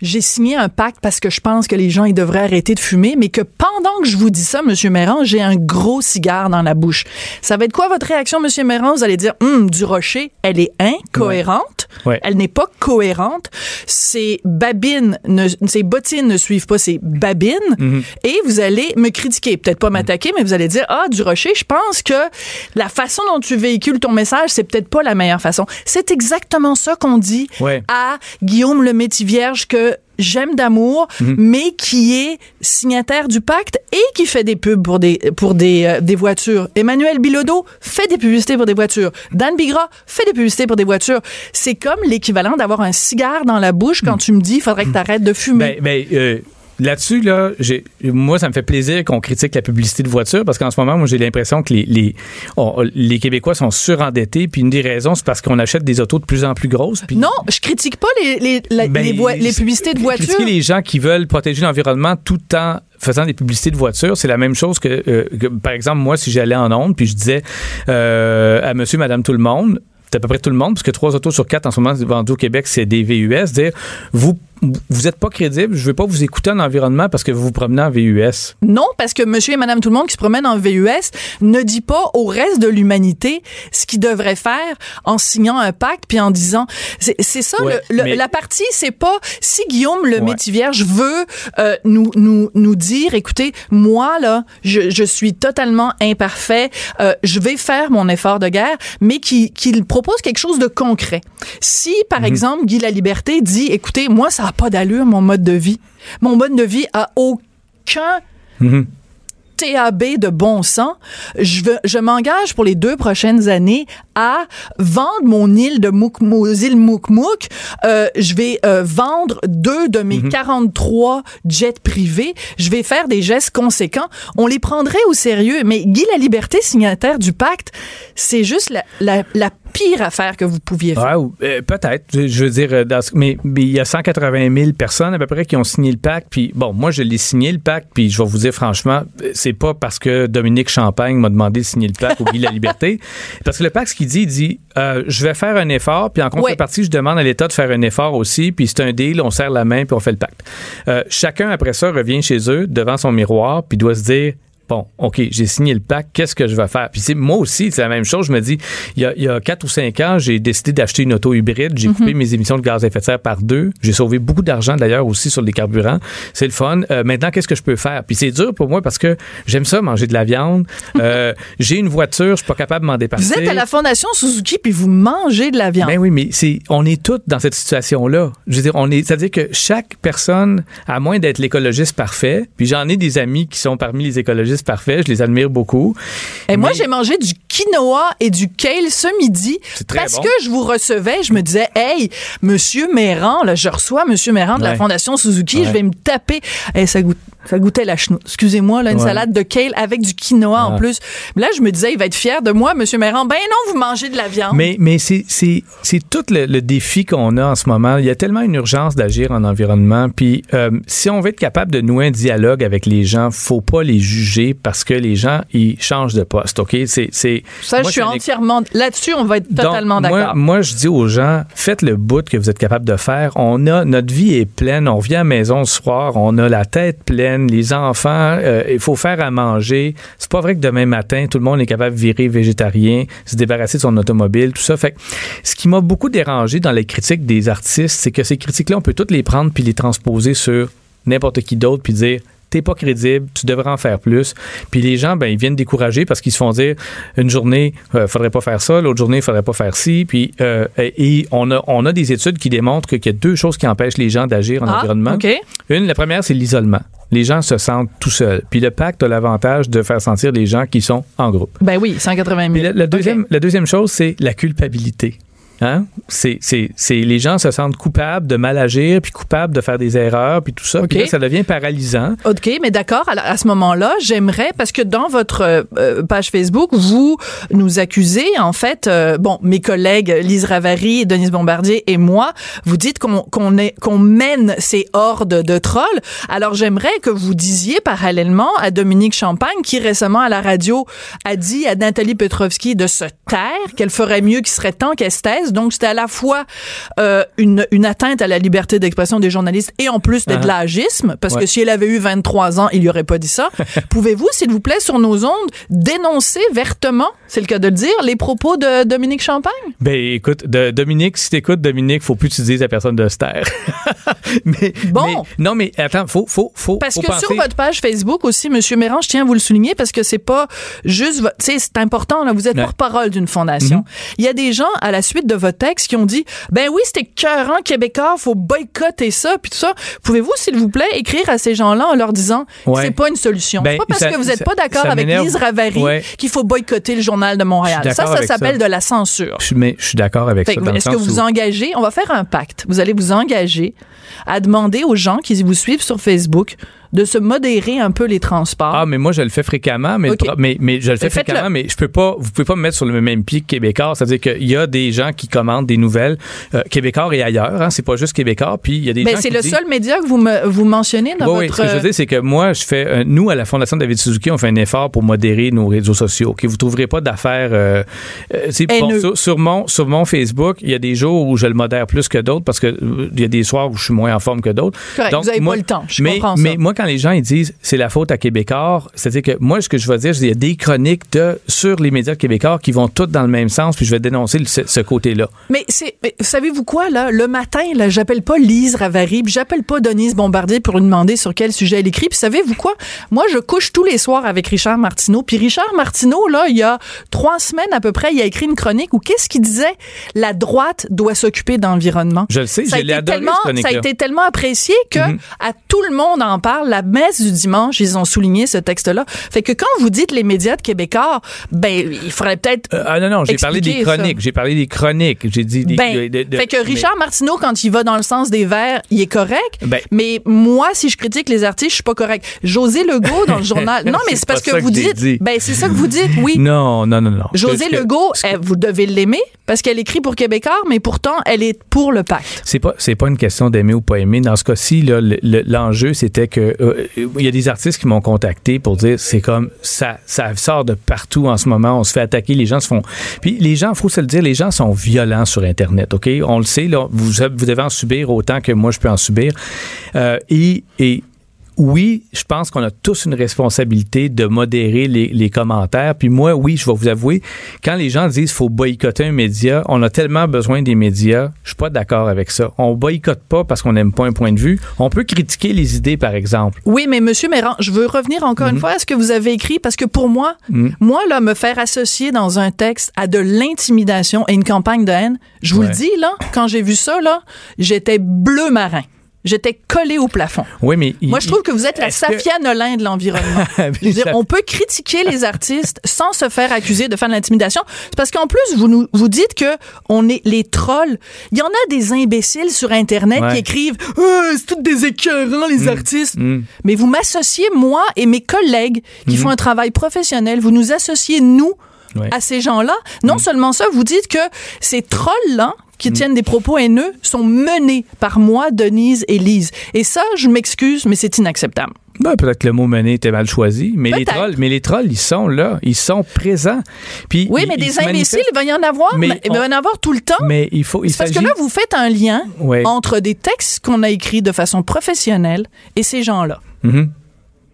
j'ai signé un pacte parce que je pense que les gens, ils devraient arrêter de fumer, mais que pendant que je vous dis ça, Monsieur Méran, j'ai un gros cigare dans la bouche. Ça va être quoi votre réaction, Monsieur Méran? Vous allez dire, hum, du rocher, elle est incohérente. Ouais. Elle n'est pas cohérente. Ses babines, ne, ses bottines ne suivent pas ses babines. Mhm. Et vous allez me critiquer. Peut-être pas m'attaquer, mais vous allez dire, ah, du rocher, je pense que la façon dont tu véhicules ton message, c'est peut-être pas la meilleure façon. C'est exactement ça qu'on dit Ouais. à Guillaume le Métis-Vierge que j'aime d'amour, Mhm. mais qui est signataire du pacte et qui fait des pubs pour des, pour des, euh, des voitures. Emmanuel Bilodeau fait des publicités pour des voitures. Dan Bigra fait des publicités pour des voitures. C'est comme l'équivalent d'avoir un cigare dans la bouche quand tu me dis, il faudrait que tu arrêtes de fumer. Ben, ben, euh, Là-dessus, là, moi, ça me fait plaisir qu'on critique la publicité de voitures parce qu'en ce moment, moi, j'ai l'impression que les, les, on- les Québécois sont surendettés. Puis une des raisons, c'est parce qu'on achète des autos de plus en plus grosses. Puis non, je critique pas les, Ben, les, publicités de voitures. Critiquer les gens qui veulent protéger l'environnement tout en faisant des publicités de voitures, c'est la même chose que, euh, que, par exemple, moi, si j'allais en onde, puis je disais euh, à monsieur, madame, tout le monde, c'est à peu près tout le monde, parce que trois autos sur quatre en ce moment vendues au Québec, c'est des VUS, dire, vous vous êtes pas crédible, je veux pas vous écouter en environnement parce que vous vous promenez en VUS. Non, parce que monsieur et madame tout le monde qui se promènent en VUS ne dit pas au reste de l'humanité ce qu'ils devraient faire en signant un pacte puis en disant c'est ça Ouais, le- le- mais- la partie c'est pas si Guillaume le Ouais. Métivierge veut euh, nous nous nous dire écoutez moi là je, je suis totalement imparfait euh, je vais faire mon effort de guerre mais qui qu'il propose quelque chose de concret. Si par exemple Guy la Liberté dit écoutez moi ça a pas d'allure mon mode de vie. Mon mode de vie a aucun Mhm. TAB de bon sens. Je, veux, je m'engage pour les deux prochaines années à vendre mon île de Mouk, îles Mouk Euh, je vais euh, vendre deux de mes 43 jets privés. Je vais faire des gestes conséquents. On les prendrait au sérieux. Mais Guy La Liberté, signataire du pacte, c'est juste la, la, la pire affaire que vous pouviez faire. Ouais, euh, peut-être. Je, veux dire, euh, dans ce- mais mais il y a 180 000 personnes à peu près qui ont signé le pacte. Puis bon, moi, je l'ai signé le pacte. Puis je vais vous dire franchement, euh, c'est pas parce que Dominique Champagne m'a demandé de signer le pacte ou Guy la Liberté. Parce que le pacte, ce qu'il dit, il dit, euh, je vais faire un effort. Puis en contrepartie, je demande à l'État de faire un effort aussi. Puis c'est un deal, on serre la main puis on fait le pacte. Euh, chacun après ça revient chez eux devant son miroir puis doit se dire Bon, OK, j'ai signé le pacte, qu'est-ce que je vais faire? Puis c'est moi aussi, c'est la même chose. Je me dis, il y a, il y a 4 ou 5 ans, j'ai décidé d'acheter une auto hybride. J'ai coupé mes émissions de gaz à effet de serre par deux. J'ai sauvé beaucoup d'argent d'ailleurs aussi sur les carburants. C'est le fun. Euh, maintenant, qu'est-ce que je peux faire? Puis c'est dur pour moi parce que j'aime ça, manger de la viande. Euh, j'ai une voiture, je suis pas capable de m'en dépasser. Vous êtes à la Fondation Suzuki puis vous mangez de la viande. Ben oui, mais c'est, on est tous dans cette situation-là. Je veux dire, on est, c'est-à-dire que chaque personne, à moins d'être l'écologiste parfait, puis j'en ai des amis qui sont parmi les écologistes parfaits, je les admire beaucoup. Et moi, j'ai mangé du quinoa et du kale ce midi parce bon. que je vous recevais. Je me disais, hey, Monsieur Méran, là, je reçois Monsieur Méran de la. Fondation Suzuki, Ouais. je vais me taper. Eh, ça, goûte, ça goûtait la chenoute. Excusez-moi, là, une Ouais. salade de kale avec du quinoa en Ah. plus. Mais là, je me disais, il va être fier de moi, Monsieur Méran. Ben non, vous mangez de la viande. Mais, mais c'est, c'est, c'est tout le, le défi qu'on a en ce moment. Il y a tellement une urgence d'agir en environnement. Puis, euh, si on veut être capable de nouer un dialogue avec les gens, faut pas les juger parce que les gens, ils changent de poste. OK? C'est, c'est, ça, moi, je suis entièrement là-dessus. On va être Donc, totalement moi- d'accord. Moi, je dis aux gens, faites le bout que vous êtes capable de faire. On a notre vie est pleine. On revient à la maison le soir, on a la tête pleine. Les enfants, euh, il faut faire à manger. C'est pas vrai que demain matin tout le monde est capable de virer végétarien, se débarrasser de son automobile, tout ça. Fait que ce qui m'a beaucoup dérangé dans les critiques des artistes, c'est que ces critiques-là, on peut toutes les prendre puis les transposer sur n'importe qui d'autre puis dire t'es pas crédible, tu devrais en faire plus. Puis les gens, ben, ils viennent décourager parce qu'ils se font dire une journée, euh, faudrait pas faire ça, l'autre journée, faudrait pas faire ci. Puis euh, et on a on a des études qui démontrent qu'il y a deux choses qui empêchent les gens d'agir en Ah, environnement. Une, la première, c'est l'isolement. Les gens se sentent tout seuls. Puis le pacte a l'avantage de faire sentir les gens qui sont en groupe. Ben oui, 180 000. Puis la, la deuxième, la deuxième chose, c'est la culpabilité. Hein? C'est, c'est, c'est les gens se sentent coupables de mal agir, puis coupables de faire des erreurs, puis tout ça. Puis OK. là, ça devient paralysant. OK, mais d'accord, à ce moment-là, j'aimerais, parce que dans votre euh, euh, page Facebook, vous nous accusez, en fait, euh, bon, mes collègues Lise Ravary, Denise Bombardier et moi, vous dites qu'on qu'on est qu'on mène ces hordes de trolls. Alors, j'aimerais que vous disiez parallèlement à Dominique Champagne, qui récemment à la radio a dit à Nathalie Petrovski de se taire, qu'elle ferait mieux, qu'il serait temps qu'elle se taise. Donc, c'était à la fois euh, une, une atteinte à la liberté d'expression des journalistes et en plus d'être Ah. l'agisme, parce Ouais. que si elle avait eu 23 ans, il lui aurait pas dit ça. Pouvez-vous, s'il vous plaît, sur nos ondes, dénoncer vertement, c'est le cas de le dire, les propos de Dominique Champagne? Ben écoute, de, Dominique, si t'écoutes Dominique, faut plus dises à personne de taire. mais, Bon. mais- non, mais attends, faut, faut, faut. Parce faut que penser- sur votre page Facebook aussi, Monsieur Méran, je tiens à vous le souligner parce que c'est pas juste, tu sais, c'est important. Là, vous êtes Ouais. porte-parole d'une fondation. Mhm. Il y a des gens à la suite de votre texte qui ont dit, ben oui, c'était cœurant québécois, faut boycotter ça, puis tout ça. Pouvez-vous, s'il vous plaît, écrire à ces gens-là en leur disant, Ouais. c'est pas une solution. Ben, c'est pas parce ça- que vous êtes ça- pas d'accord avec. Lise Ravary Ouais. qu'il faut boycotter le journal de Montréal. Ça, ça s'appelle de la censure. Je mais je suis d'accord avec Fait ça. Est-ce que vous vous engagez? On va faire un pacte. Vous allez vous engager à demander aux gens qui vous suivent sur Facebook de se modérer un peu les transports. Ah, mais moi, je le fais fréquemment, mais, mais, mais je le fais Mais fréquemment, mais je peux pas, vous pouvez pas me mettre sur le même pied que Québécois. C'est-à-dire qu'il y a des gens qui commandent des nouvelles, euh, Québécois et ailleurs, hein, c'est pas juste Québécois, puis il y a des gens c'est le disent- seul média que vous, me, vous mentionnez dans Oui, oui, votre... ce que je veux dire, c'est que moi, je fais, euh, nous, à la Fondation David Suzuki, on fait un effort pour modérer nos réseaux sociaux. Okay? Vous trouverez pas d'affaires. Euh, euh, bon, sur, sur mon, sur mon Facebook, il y a des jours où je le modère plus que d'autres parce que euh, il y a des soirs où je suis moins en forme que d'autres. Correct, vous avez pas le temps, je mais, comprends ça. Mais moi, quand les gens ils disent c'est la faute à Québécois, c'est-à-dire que moi, ce que je vais dire, c'est qu'il y a des chroniques de, sur les médias québécois qui vont toutes dans le même sens, puis je vais dénoncer le- ce, ce côté-là. Mais savez-vous quoi là? Le matin, là, j'appelle pas Lise Ravary, puis j'appelle pas Denise Bombardier pour lui demander sur quel sujet elle écrit. Puis savez-vous quoi? Moi, je couche tous les soirs avec Richard Martineau. Puis Richard Martineau, là, il y a trois semaines à peu près, il a écrit une chronique où qu'est-ce qu'il disait? La droite doit s'occuper d'environnement. Je le sais, été adoré, tellement, cette ça a été tellement apprécié que Mhm. à tout le monde en parle. La messe du dimanche, ils ont souligné ce texte-là. Fait que quand vous dites les médias de Québécois, ben, il faudrait peut-être. Euh, ah non, non, j'ai parlé des chroniques. J'ai parlé des chroniques. J'ai dit des. Ben, de- de- fait que Richard Martineau, quand il va dans le sens des verts, il est correct. Ben- mais moi, si je critique les artistes, je suis pas correct. José Legault dans le journal. Non, mais C'est parce que vous que j'ai dites. dit. Ben, c'est ça que vous dites, oui. Mais- Non, non, non, non. José Parce que- Legault, elle, vous devez l'aimer parce qu'elle écrit pour Québécois, mais pourtant, elle est pour le pacte. C'est pas c'est pas une question d'aimer ou pas aimer. Dans ce cas-ci, l'enjeu c'était que il y a des artistes qui m'ont contacté pour dire c'est comme ça ça sort de partout en ce moment. On se fait attaquer, les gens se font. Puis les gens, faut se le dire, les gens sont violents sur Internet. Ok, on le sait. Là, vous vous devez en subir autant que moi je peux en subir. Euh, et et oui, je pense qu'on a tous une responsabilité de modérer les, les commentaires. Puis moi, oui, je vais vous avouer, quand les gens disent faut boycotter un média, on a tellement besoin des médias, je suis pas d'accord avec ça. On boycotte pas parce qu'on n'aime pas un point de vue. On peut critiquer les idées, par exemple. Oui, mais Monsieur Méran, je veux revenir encore une fois à ce que vous avez écrit parce que pour moi, Mhm. moi là, me faire associer dans un texte à de l'intimidation et une campagne de haine, je vous Ouais. le dis là, quand j'ai vu ça là, j'étais bleu marin. J'étais collé au plafond. Oui, mais il- Moi, je trouve que vous êtes la que- Safia Nolin de l'environnement. Ça- on peut critiquer les artistes sans se faire accuser de faire de l'intimidation. C'est parce qu'en plus, vous nous, vous dites que on est les trolls. Il y en a des imbéciles sur Internet Ouais. qui écrivent Ah, c'est tous des écœurants, les artistes. Mm. Mais vous m'associez, moi et mes collègues qui font un travail professionnel, vous nous associez, nous, Ouais. à ces gens-là. Non seulement ça, vous dites que ces trolls-là qui tiennent des propos haineux sont menés par moi, Denise et Lise. Et ça, je m'excuse, mais c'est inacceptable. Ben, peut-être que le mot mené était mal choisi, mais les trolls, mais les trolls, ils sont là, ils sont présents. Puis Oui, ils- mais des imbéciles, il va y en avoir, Mais il va y en avoir tout le temps. Mais il faut, il parce que là, vous faites un lien entre des textes qu'on a écrits de façon professionnelle et ces gens-là. Mhm.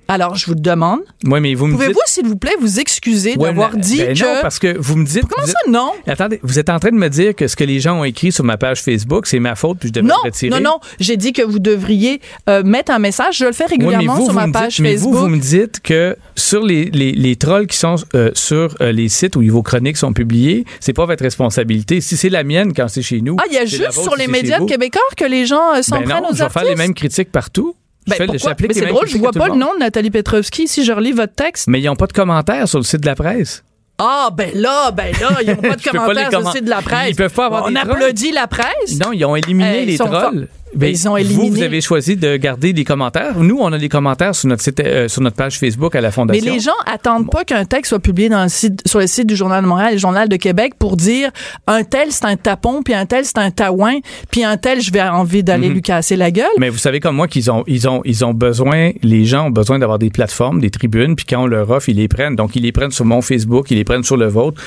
Alors, je vous demande, Ouais, mais vous me pouvez-vous, dites. s'il vous plaît, vous excuser Ouais, d'avoir mais- dit ben que... non, parce que vous me dites. Comment vous ça, êtes- non? Attendez, vous êtes en train de me dire que ce que les gens ont écrit sur ma page Facebook, c'est ma faute, puis je devrais Non, le retirer. non, non. J'ai dit que vous devriez euh, mettre un message. Je le fais Oui, mais régulièrement vous, sur vous ma page dites, mais Facebook. vous, vous me dites que sur les, les, les trolls qui sont euh, sur euh, les sites où vos chroniques sont publiées, c'est pas votre responsabilité. Si c'est la mienne quand c'est chez nous. Ah, il y a juste vôtre sur les médias. Québécois que les gens s'en Ben prennent non, aux je vais artistes. faire les mêmes critiques partout. Je Ben, fais- pourquoi? j'applique Mais c'est drôle, je vois pas le nom de Nathalie Petrovski si je relis votre texte. Mais ils n'ont pas de commentaires sur le site de la presse. Ah, ben là, ben là, ils n'ont pas de pas commentaires sur le site de la presse. Ils peuvent pas avoir On des trolls. applaudit la presse. Non, ils ont éliminé les trolls. Ben, Ils ont Vous, éliminé. vous avez choisi de garder les commentaires. Nous, on a des commentaires sur notre site, euh, sur notre page Facebook à la Mais Fondation. les gens attendent pas qu'un texte soit publié dans le site, sur le site du Journal de Montréal et le Journal de Québec pour dire un tel c'est un tapon, puis un tel c'est un taouin, puis un tel je vais envie d'aller lui casser la gueule. Mais vous savez comme moi qu'ils ont, ils ont, ils ont besoin, les gens ont besoin d'avoir des plateformes, des tribunes, puis quand on leur offre, ils les prennent. Donc, ils les prennent sur mon Facebook, ils les prennent sur le vôtre.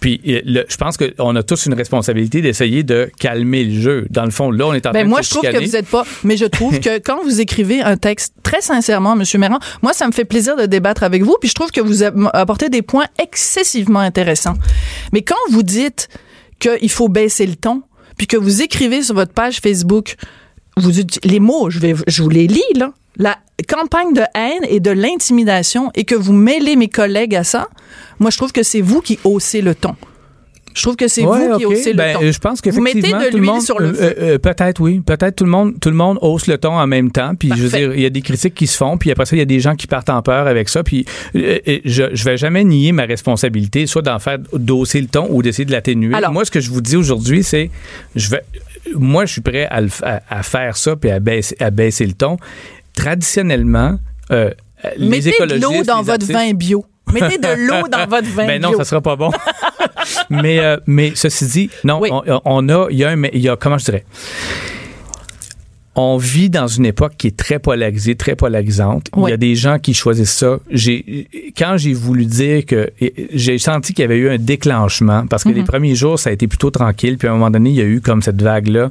Puis, euh, le- je pense qu'on a tous une responsabilité d'essayer de calmer le jeu. Dans le fond, là, on est en train Ben de moi, trouve que vous êtes pas. Mais je trouve que quand vous écrivez un texte, très sincèrement, Monsieur Méran, moi, ça me fait plaisir de débattre avec vous. Puis je trouve que vous apportez des points excessivement intéressants. Mais quand vous dites qu'il faut baisser le ton, puis que vous écrivez sur votre page Facebook, vous les mots, je vais, je vous les lis là. La campagne de haine et de l'intimidation et que vous mêlez mes collègues à ça, moi je trouve que c'est vous qui haussez le ton. Je trouve que c'est Ouais, vous qui haussez Ben, le ton. Je pense Vous mettez de l'huile monde, sur le euh, feu. euh, peut-être oui, peut-être tout le monde, tout le monde hausse le ton en même temps. Puis je veux dire, il y a des critiques qui se font, puis après ça, il y a des gens qui partent en peur avec ça. Puis euh, euh, je, je vais jamais nier ma responsabilité, soit d'en faire d'hausser le ton ou d'essayer de l'atténuer. Alors- Moi, ce que je vous dis aujourd'hui, c'est, je vais, moi, je suis prêt à, le f- à, à faire ça puis à baisser, à baisser le ton. Traditionnellement, euh, les Mettez de l'eau dans votre artistes- vin bio. Mettez de l'eau dans votre vin ben non, bio. ça sera pas bon. mais, euh, mais ceci dit, non, Oui. on, on a, il y a, un, il y a, comment je dirais, on vit dans une époque qui est très polarisée, très polarisante. Il Oui. y a des gens qui choisissent ça. J'ai, quand j'ai voulu dire que j'ai senti qu'il y avait eu un déclenchement parce que Mhm. les premiers jours ça a été plutôt tranquille, puis à un moment donné il y a eu comme cette vague là.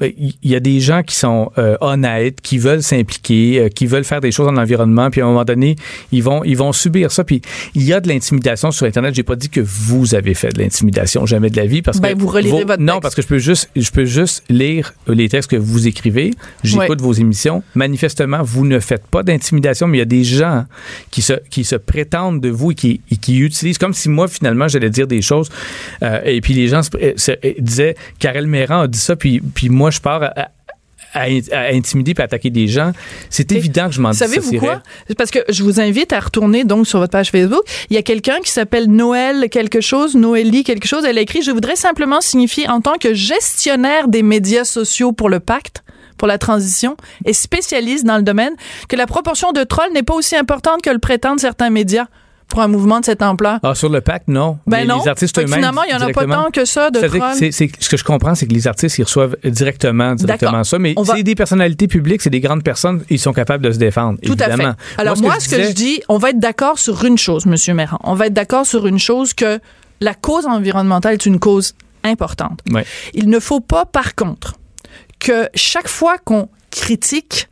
il y a des gens qui sont euh, honnêtes, qui veulent s'impliquer, euh, qui veulent faire des choses dans l'environnement, puis à un moment donné ils vont ils vont subir ça. Puis il y a de l'intimidation sur internet. J'ai pas dit que vous avez fait de l'intimidation jamais de la vie parce Ben, que vous relirez votre non texte. parce que je peux juste je peux juste lire les textes que vous écrivez. J'écoute vos émissions. Manifestement, vous ne faites pas d'intimidation, mais il y a des gens qui se, qui se prétendent de vous et qui, et qui utilisent, comme si moi, finalement, j'allais dire des choses. euh, et puis les gens se, se- disaient, Karel Méran a dit ça, puis, puis moi, je pars à- à, à intimider puis à attaquer des gens, c'est évident que je m'en Savez-vous quoi? Parce que je vous invite à retourner donc sur votre page Facebook. Il y a quelqu'un qui s'appelle Noël quelque chose, Noélie quelque chose. Elle a écrit, je voudrais simplement signifier en tant que gestionnaire des médias sociaux pour le pacte, pour la transition et spécialiste dans le domaine, que la proportion de trolls n'est pas aussi importante que le prétendent certains médias pour un mouvement de cette ampleur? Ah, sur le pacte, non. Ben les, non. les artistes eux-mêmes. finalement, il y en a pas tant que ça de trolls. ce que je comprends, c'est que les artistes, ils reçoivent directement, directement ça. Mais va- c'est des personnalités publiques, c'est des grandes personnes, ils sont capables de se défendre. Tout évidemment. à fait. Alors moi, ce que, je disais- dis, on va être d'accord sur une chose, Monsieur Méran. On va être d'accord sur une chose que la cause environnementale est une cause importante. Ouais. Il ne faut pas, par contre, que chaque fois qu'on critique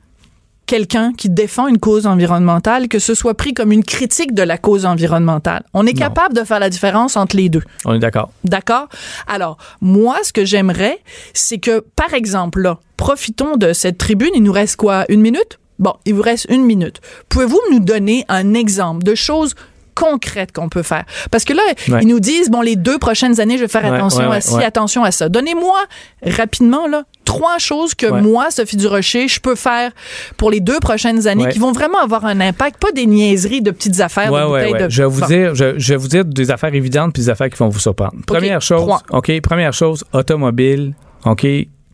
quelqu'un qui défend une cause environnementale, que ce soit pris comme une critique de la cause environnementale. On est Non. capable de faire la différence entre les deux. On est d'accord. D'accord? Alors, moi, ce que j'aimerais, c'est que, par exemple, là, profitons de cette tribune. Il nous reste quoi? Une minute? Bon, il vous reste une minute. Pouvez-vous nous donner un exemple de choses concrètes qu'on peut faire? Parce que là, Ouais. ils nous disent, bon, les deux prochaines années, je vais faire Ouais, attention ouais, à ci, attention à ça. Donnez-moi rapidement, là, trois choses que Ouais. moi, Sophie Durocher, je peux faire pour les deux prochaines années Ouais. qui vont vraiment avoir un impact, pas des niaiseries de petites affaires. Ouais, de de- Je vais vous Bon. dire, je, je vais vous dire des affaires évidentes puis des affaires qui vont vous surprendre. Première chose, trois. OK, première chose, automobile, OK,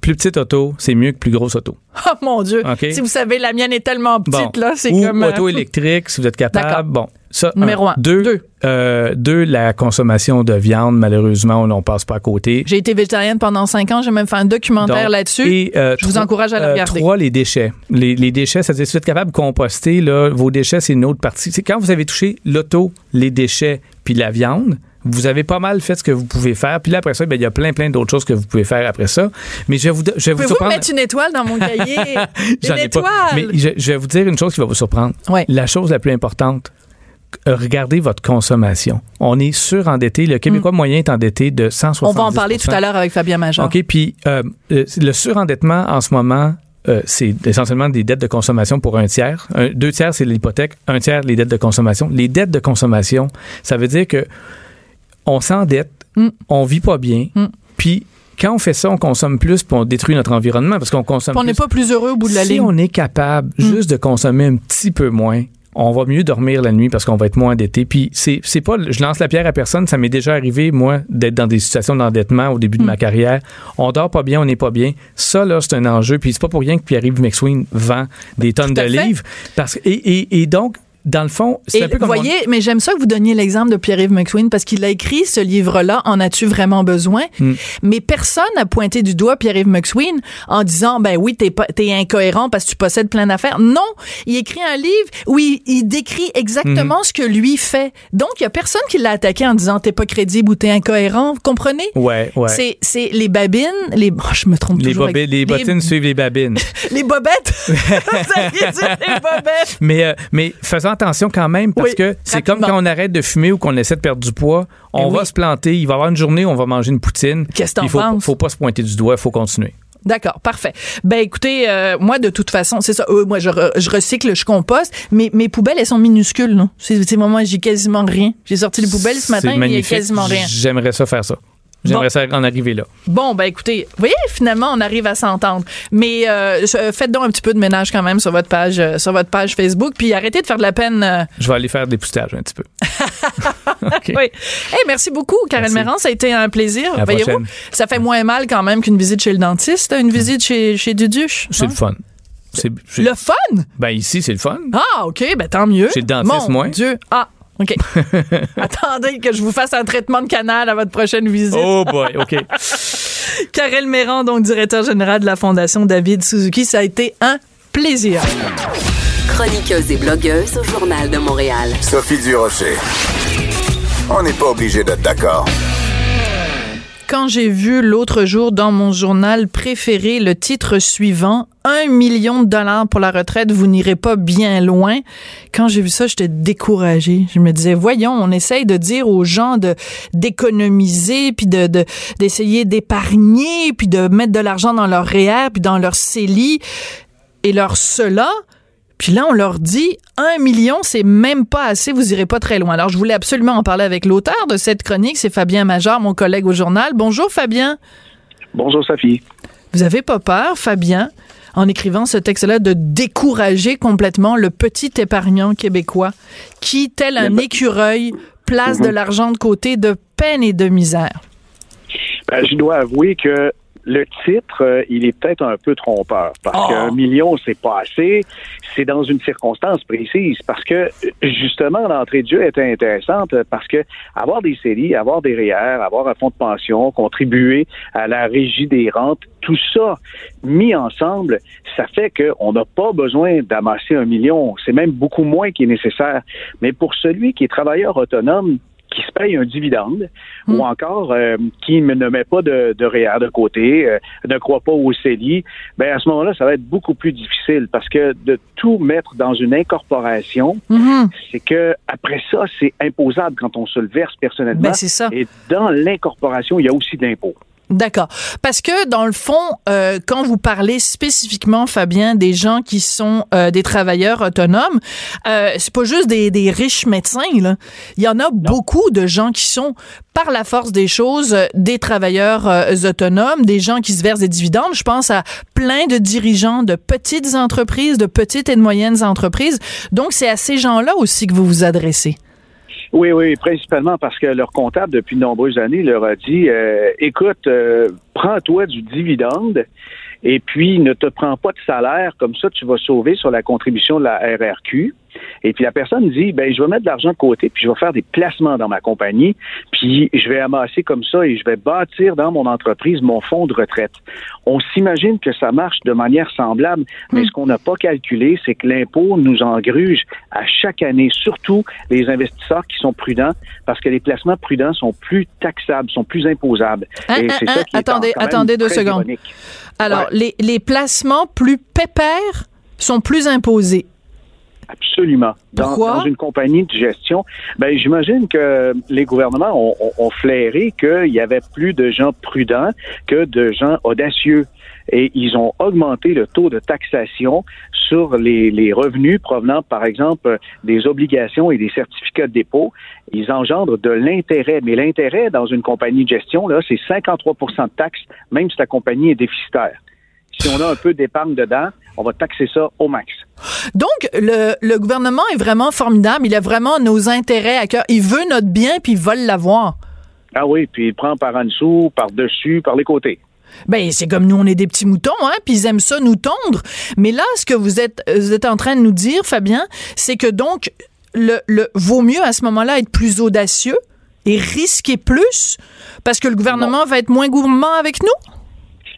plus petite auto, c'est mieux que plus grosse auto. Oh mon Dieu. Si vous savez, la mienne est tellement petite, Bon. là, c'est comme. euh, auto électrique, si vous êtes capable. Bon, ça. Numéro un. Deux, Deux. euh, deux, la consommation de viande, malheureusement, on n'en passe pas à côté. J'ai été végétarienne pendant cinq ans. J'ai même fait un documentaire là-dessus. Et, euh, Je vous encourage à le euh, regarder. Trois, les déchets. Les, les déchets, c'est-à-dire si vous êtes capable de composter, là, vos déchets, c'est une autre partie. C'est quand vous avez touché l'auto, les déchets, puis la viande, vous avez pas mal fait ce que vous pouvez faire. Puis là, après ça, ben, il y a plein, plein d'autres choses que vous pouvez faire après ça. Mais je vais vous, je vais vous surprendre. mettre une étoile dans mon cahier? J'en ai étoile! pas. Mais je, je vais vous dire une chose qui va vous surprendre. Ouais. La chose la plus importante, euh, regardez votre consommation. On est surendetté. Le Québécois moyen est endetté de 170 Mm. On va en parler tout à l'heure avec Fabien Major. OK, puis euh, euh, le surendettement en ce moment, euh, c'est essentiellement des dettes de consommation pour un tiers. Un- deux tiers, c'est l'hypothèque. Un tiers, les dettes de consommation. Les dettes de consommation, ça veut dire que on s'endette, Mm. on vit pas bien, Mm. puis quand on fait ça, on consomme plus, puis on détruit notre environnement parce qu'on consomme Puis on n'est pas plus heureux au bout de la si ligne. on est capable juste de consommer un petit peu moins, on va mieux dormir la nuit parce qu'on va être moins endetté. Puis c'est c'est pas, je lance la pierre à personne. Ça m'est déjà arrivé moi d'être dans des situations d'endettement au début de ma carrière. On dort pas bien, on n'est pas bien. Ça là, c'est un enjeu. Puis c'est pas pour rien que Pierre-Yves McSween vend des tonnes de fait. livres parce et, et donc dans le fond, c'est un peu vous comme on- voyez, mais j'aime ça que vous donniez l'exemple de Pierre-Yves McSween parce qu'il a écrit ce livre-là, En as-tu vraiment besoin? Mm. Mais personne n'a pointé du doigt Pierre-Yves McSween en disant, ben oui, t'es pas- t'es incohérent parce que tu possèdes plein d'affaires. Non! Il écrit un livre où il, il décrit exactement Mm-hmm. ce que lui fait. Donc, il y a personne qui l'a attaqué en disant, t'es pas crédible ou t'es incohérent. Vous comprenez? Ouais, ouais. C'est, c'est les babines, les, oh, je me trompe Les, toujours. avec- les bottines suivent les babines. les bobettes? Vous aviez dit les bobettes. Mais, euh, mais faisons attention quand même parce Oui, que c'est comme quand on arrête de fumer ou qu'on essaie de perdre du poids. On Eh va se planter. Il va y avoir une journée où on va manger une poutine. Qu'est-ce Il faut, faut pas se pointer du doigt. Il faut continuer. D'accord, parfait. Ben écoutez, euh, moi de toute façon, c'est ça. euh, moi, je, re- je recycle, je composte. Mais mes poubelles, elles sont minuscules. Non, c'est moi, j'ai quasiment rien. J'ai sorti les poubelles ce matin, il y a quasiment rien. J'aimerais ça faire ça. J'aimerais ça en arriver là. Bon, ben écoutez, vous voyez, finalement, on arrive à s'entendre. Mais euh, je- faites donc un petit peu de ménage quand même sur votre page, euh, sur votre page Facebook, puis arrêtez de faire de la peine. euh, Je vais aller faire des poustages un petit peu. OK. Oui. Hey, merci beaucoup, Karen. Méran. Ça a été un plaisir. Voyez-vous, ça fait moins mal quand même qu'une visite chez le dentiste, une visite chez, chez Duduche. C'est hein? le fun. Le fun? Ben ici, c'est le fun. Ah, OK, ben tant mieux. Chez le dentiste, Mon moi. Dieu. Ah, OK. Attendez que je vous fasse un traitement de canal à votre prochaine visite. Oh boy, OK. Karel Méran, donc directeur général de la Fondation David Suzuki, ça a été un plaisir. Chroniqueuse et blogueuse au Journal de Montréal. Sophie Durocher. On n'est pas obligé d'être d'accord. Quand j'ai vu l'autre jour dans mon journal préféré le titre suivant, un million de dollars pour la retraite, vous n'irez pas bien loin. Quand j'ai vu ça, j'étais découragée. Je me disais, voyons, on essaye de dire aux gens de d'économiser, puis de de- d'essayer d'épargner, puis de mettre de l'argent dans leur REER, puis dans leur CELI et leur cela. Puis là, on leur dit un million, c'est même pas assez, vous irez pas très loin. Alors, je voulais absolument en parler avec l'auteur de cette chronique, c'est Fabien Major, mon collègue au journal. Bonjour, Fabien. Bonjour Sophie. Vous avez pas peur, Fabien? En écrivant ce texte-là, de décourager complètement le petit épargnant québécois qui, tel un écureuil, place de l'argent de côté de peine et de misère. Ben, je dois avouer que le titre, euh, il est peut-être un peu trompeur parce Oh. qu'un million, c'est pas assez. C'est dans une circonstance précise parce que justement l'entrée de jeu était intéressante parce que avoir des séries, avoir des REER, avoir un fonds de pension, contribuer à la régie des rentes, tout ça mis ensemble, ça fait qu'on n'a pas besoin d'amasser un million. C'est même beaucoup moins qui est nécessaire. Mais pour celui qui est travailleur autonome, qui se paye un dividende ou encore euh, qui ne met pas de, de REER de côté, euh, ne croit pas au CELI, ben à ce moment-là, ça va être beaucoup plus difficile parce que de tout mettre dans une incorporation, Mhm. c'est que après ça, c'est imposable quand on se le verse personnellement. Ben, c'est ça. Et dans l'incorporation, il y a aussi de l'impôt. D'accord. Parce que dans le fond, euh, quand vous parlez spécifiquement, Fabien, des gens qui sont euh, des travailleurs autonomes, euh, c'est pas juste des, des riches médecins. Là. Il y en a beaucoup de gens qui sont, par la force des choses, euh, des travailleurs autonomes, des gens qui se versent des dividendes. Je pense à plein de dirigeants de petites entreprises, de petites et de moyennes entreprises. Donc, c'est à ces gens-là aussi que vous vous adressez. Oui, oui, principalement parce que leur comptable, depuis de nombreuses années, leur a dit euh, écoute, euh, prends-toi du dividende et puis ne te prends pas de salaire, comme ça tu vas sauver sur la contribution de la RRQ. Et puis la personne dit ben je vais mettre de l'argent de côté, puis je vais faire des placements dans ma compagnie, puis je vais amasser comme ça et je vais bâtir dans mon entreprise mon fonds de retraite. On s'imagine que ça marche de manière semblable, mais ce qu'on n'a pas calculé, c'est que l'impôt nous engruge à chaque année, surtout les investisseurs qui sont prudents, parce que les placements prudents sont plus taxables, sont plus imposables. Hein, Et hein, c'est hein, ça qui est attendez, quand même attendez deux secondes. ironique. Alors, Ouais. les, les placements plus pépères sont plus imposés. Absolument. Dans, dans une compagnie de gestion, ben j'imagine que les gouvernements ont, ont- ont flairé qu'il y avait plus de gens prudents que de gens audacieux. Et ils ont augmenté le taux de taxation sur les, les revenus provenant, par exemple, des obligations et des certificats de dépôt. Ils engendrent de l'intérêt. Mais l'intérêt dans une compagnie de gestion, là, c'est 53% de taxes, même si la compagnie est déficitaire. Si on a un peu d'épargne dedans, on va taxer ça au max. Donc, le, le gouvernement est vraiment formidable. Il a vraiment nos intérêts à cœur. Il veut notre bien, puis il veut l'avoir. Ah oui, puis il prend par en dessous, par dessus, par les côtés. Ben, c'est comme nous, on est des petits moutons, hein, puis ils aiment ça nous tondre. Mais là, ce que vous êtes, vous êtes en train de nous dire, Fabien, c'est que donc, le, le vaut mieux à ce moment-là être plus audacieux et risquer plus parce que le gouvernement va être moins gourmand avec nous?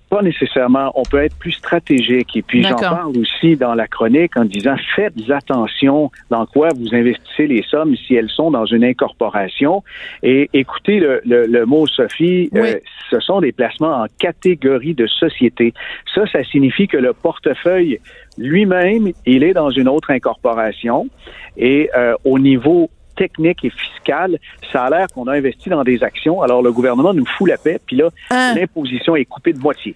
Pas nécessairement. On peut être plus stratégique. Et puis, j'en parle aussi dans la chronique en disant faites attention dans quoi vous investissez les sommes si elles sont dans une incorporation. Et écoutez le, le, le mot, Sophie, Oui. euh, ce sont des placements en catégorie de société. Ça, ça signifie que le portefeuille lui-même, il est dans une autre incorporation. Et euh, au niveau technique et fiscal, ça a l'air qu'on a investi dans des actions. Alors, le gouvernement nous fout la paix, puis là, Hein? l'imposition est coupée de moitié.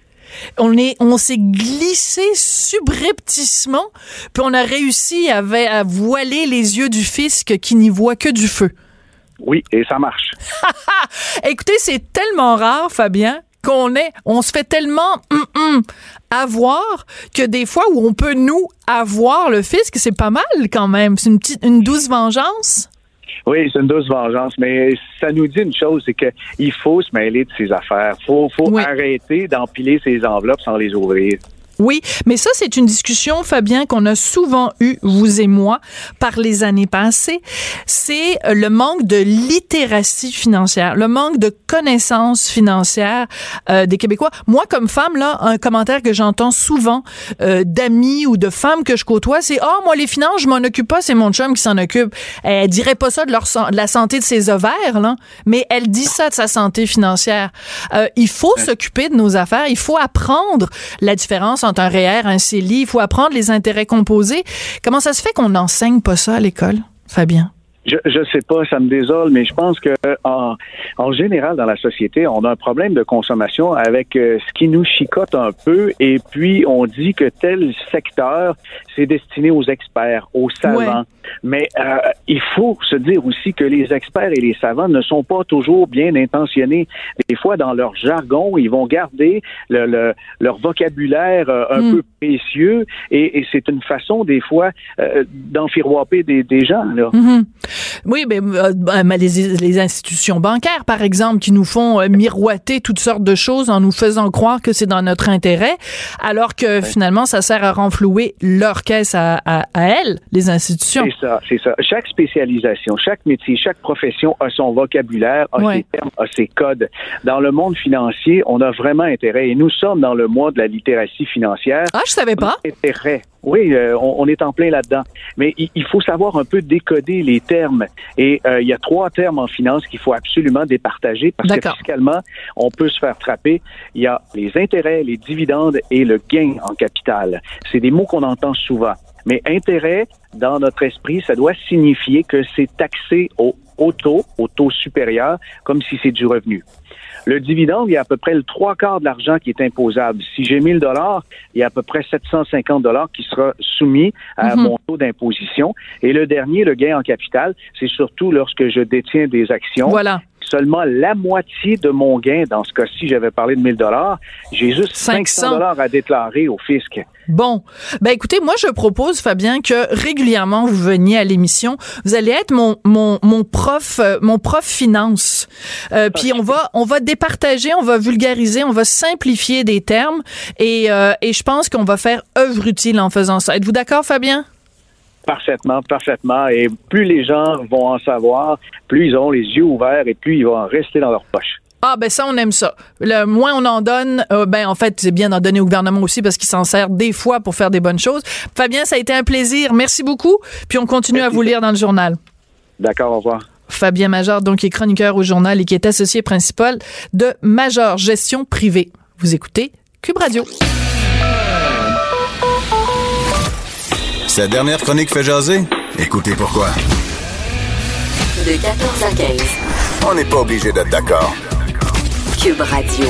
on est on s'est glissé subrepticement puis on a réussi à, à voiler les yeux du fisc qui n'y voit que du feu. Oui, et ça marche. Écoutez, c'est tellement rare, Fabien, qu'on est, on se fait tellement hum, hum, avoir que des fois où on peut nous avoir le fisc, c'est pas mal quand même. C'est une petite, une douce vengeance. Oui, c'est une douce vengeance, mais ça nous dit une chose, c'est qu'il faut se mêler de ses affaires. Il faut, faut Oui. arrêter d'empiler ses enveloppes sans les ouvrir. Oui, mais ça, c'est une discussion, Fabien, qu'on a souvent eue, vous et moi, par les années passées. C'est euh, le manque de littératie financière, le manque de connaissances financières euh, des Québécois. Moi, comme femme, là, un commentaire que j'entends souvent euh, d'amis ou de femmes que je côtoie, c'est « Ah, moi, les finances, je m'en occupe pas, c'est mon chum qui s'en occupe. » Elle dirait pas ça de, leur, san- de la santé de ses ovaires, là, mais elle dit ça de sa santé financière. Euh, il faut s'occuper de nos affaires, il faut apprendre la différence entre un REER, un CELI, il faut apprendre les intérêts composés. Comment ça se fait qu'on n'enseigne pas ça à l'école, Fabien? Je je sais pas, ça me désole, mais je pense que en, en général dans la société, on a un problème de consommation avec euh, ce qui nous chicote un peu, et puis on dit que tel secteur c'est destiné aux experts, aux savants. Mais euh, il faut se dire aussi que les experts et les savants ne sont pas toujours bien intentionnés. Des fois, dans leur jargon, ils vont garder le, le, leur vocabulaire euh, un Mm. peu précieux, et, et c'est une façon des fois euh, d'enfiroiper des, des gens. Là. Mhm. Oui, ben, euh, ben, mais les, les institutions bancaires, par exemple, qui nous font euh, miroiter toutes sortes de choses en nous faisant croire que c'est dans notre intérêt, alors que finalement, ça sert à renflouer leur caisse à, à, à elles, les institutions. C'est ça, c'est ça. Chaque spécialisation, chaque métier, chaque profession a son vocabulaire, a Ouais. ses termes, a ses codes. Dans le monde financier, on a vraiment intérêt, et nous sommes dans le mois de la littératie financière. Ah, je savais pas. Intérêt. Oui, euh, on, on est en plein là-dedans. Mais il, il faut savoir un peu décoder les termes. Et euh, il y a trois termes en finance qu'il faut absolument départager parce que fiscalement, on peut se faire trapper. Il y a les intérêts, les dividendes et le gain en capital. C'est des mots qu'on entend souvent. Mais intérêt, dans notre esprit, ça doit signifier que c'est taxé au, au taux, au taux supérieur, comme si c'est du revenu. Le dividende, il y a à peu près le trois quarts de l'argent qui est imposable. Si j'ai 1000 dollars, il y a à peu près 750 dollars qui sera soumis à Mhm. mon taux d'imposition. Et le dernier, le gain en capital, c'est surtout lorsque je détiens des actions. Voilà. Seulement la moitié de mon gain, dans ce cas-ci, j'avais parlé de 1000 dollars, j'ai juste 500. 500 dollars à déclarer au fisc. Bon, ben écoutez, moi je propose Fabien que régulièrement vous veniez à l'émission. Vous allez être mon mon mon prof euh, mon prof finance. Euh, puis on va on va départager, on va vulgariser, on va simplifier des termes et euh, et je pense qu'on va faire œuvre utile en faisant ça. Êtes-vous d'accord Fabien? Parfaitement, parfaitement. Et plus les gens vont en savoir, plus ils auront les yeux ouverts et plus ils vont en rester dans leur poche. Ah ben ça on aime ça. Le moins on en donne, euh, ben en fait c'est bien d'en donner au gouvernement aussi parce qu'il s'en sert des fois pour faire des bonnes choses. Fabien, ça a été un plaisir. Merci beaucoup. Puis on continue à vous lire dans le journal. D'accord, au revoir. Fabien Major, donc, qui est chroniqueur au journal et qui est associé principal de Major Gestion Privée. Vous écoutez Cube Radio. Sa dernière chronique fait jaser? Écoutez pourquoi. De 14 à 15. On n'est pas obligé d'être d'accord. Cube Radio.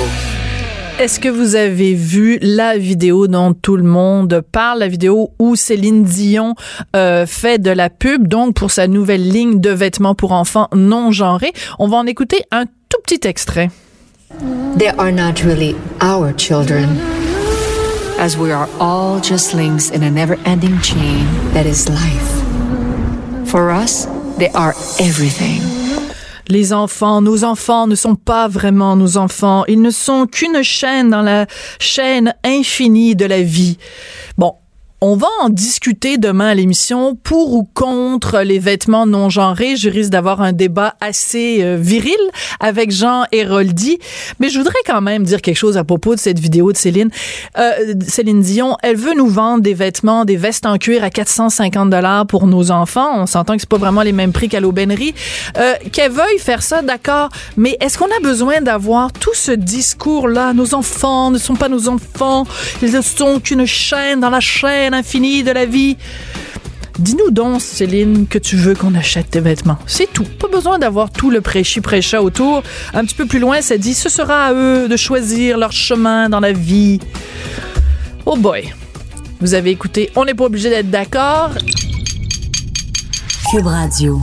Est-ce que vous avez vu la vidéo dont tout le monde parle, la vidéo où Céline Dion euh, fait de la pub, donc pour sa nouvelle ligne de vêtements pour enfants non genrés? On va en écouter un tout petit extrait. They are not really our children, as we are all just links in a never ending chain that is life. For us, they are everything. Les enfants, nos enfants ne sont pas vraiment nos enfants. Ils ne sont qu'une chaîne dans la chaîne infinie de la vie. Bon. On va en discuter demain à l'émission pour ou contre les vêtements non genrés. Je risque d'avoir un débat assez euh, viril avec Jean Héroldi. Mais je voudrais quand même dire quelque chose à propos de cette vidéo de Céline. Euh, Céline Dion, elle veut nous vendre des vêtements, des vestes en cuir à 450 dollars pour nos enfants. On s'entend que c'est pas vraiment les mêmes prix qu'à l'aubainerie. Euh, Qu'elle veuille faire ça, d'accord. Mais est-ce qu'on a besoin d'avoir tout ce discours-là? Nos enfants ne sont pas nos enfants. Ils ne sont qu'une chaîne dans la chaîne infinie de la vie. Dis-nous donc, Céline, que tu veux qu'on achète tes vêtements. C'est tout. Pas besoin d'avoir tout le prêchi-prêcha autour. Un petit peu plus loin, ça dit, ce sera à eux de choisir leur chemin dans la vie. Oh boy. Vous avez écouté, on n'est pas obligé d'être d'accord. Cube Radio.